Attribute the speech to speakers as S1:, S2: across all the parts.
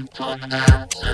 S1: Employment House.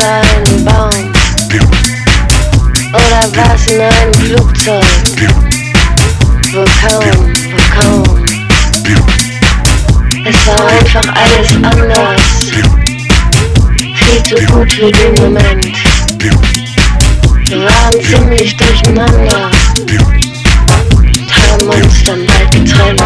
S1: außer einem Baum. Oder war's in einem Flugzeug? Wo kaum, wo kaum. Es war einfach alles anders. Viel zu gut für den Moment. Wir waren ziemlich durcheinander. Haben uns dann bald getrennt.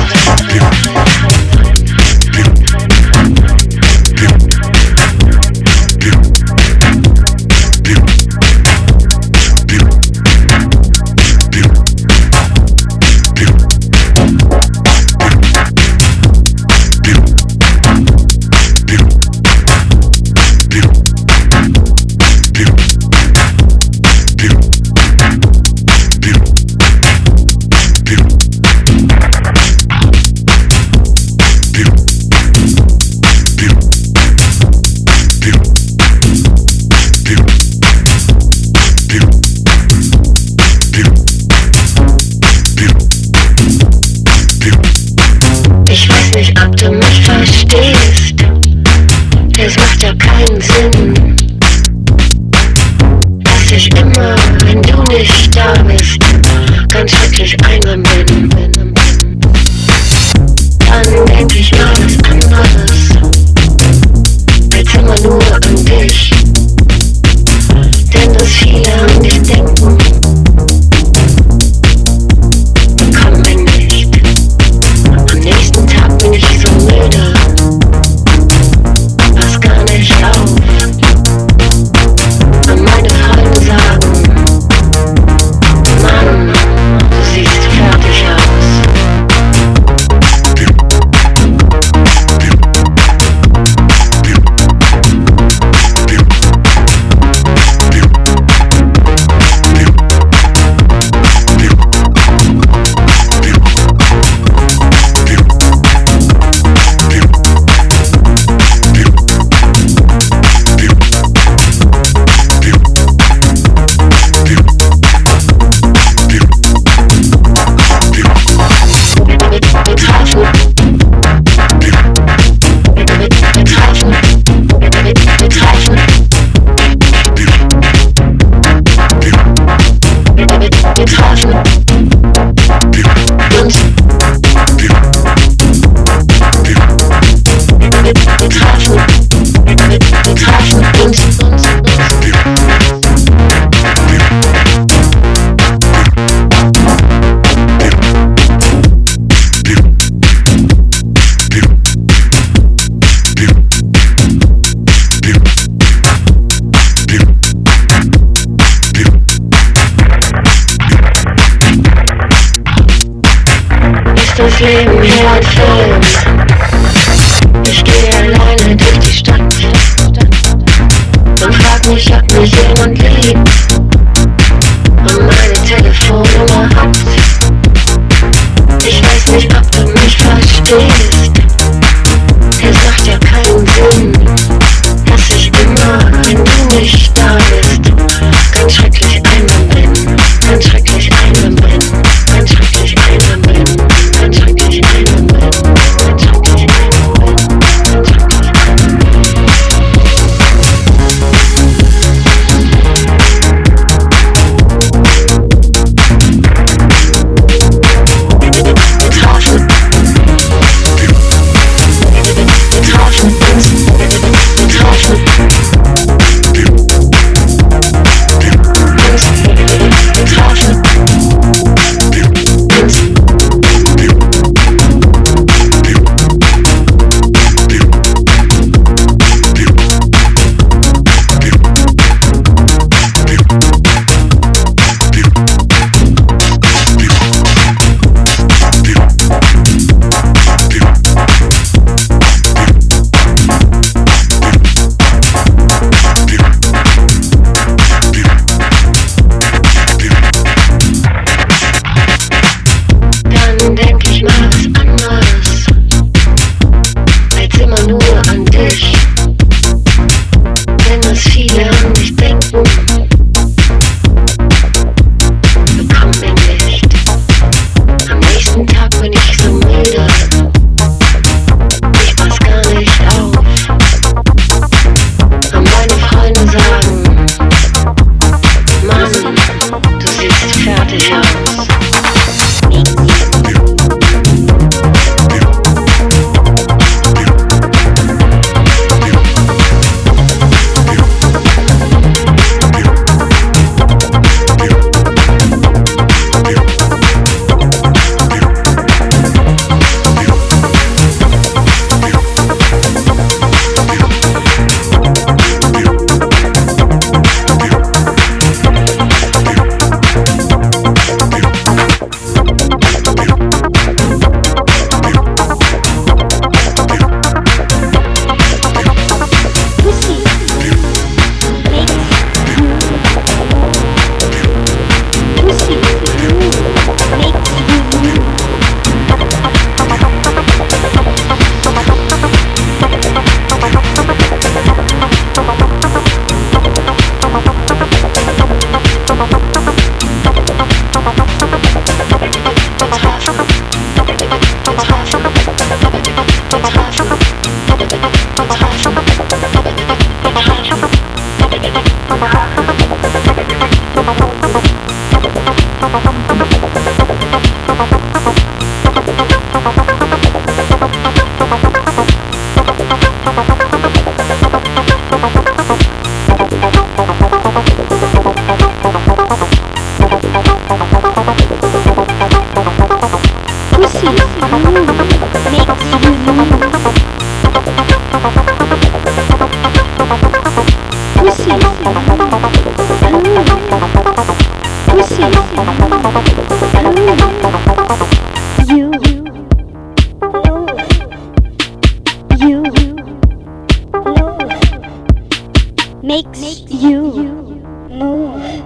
S1: Muslim. makes, makes you, you move. move.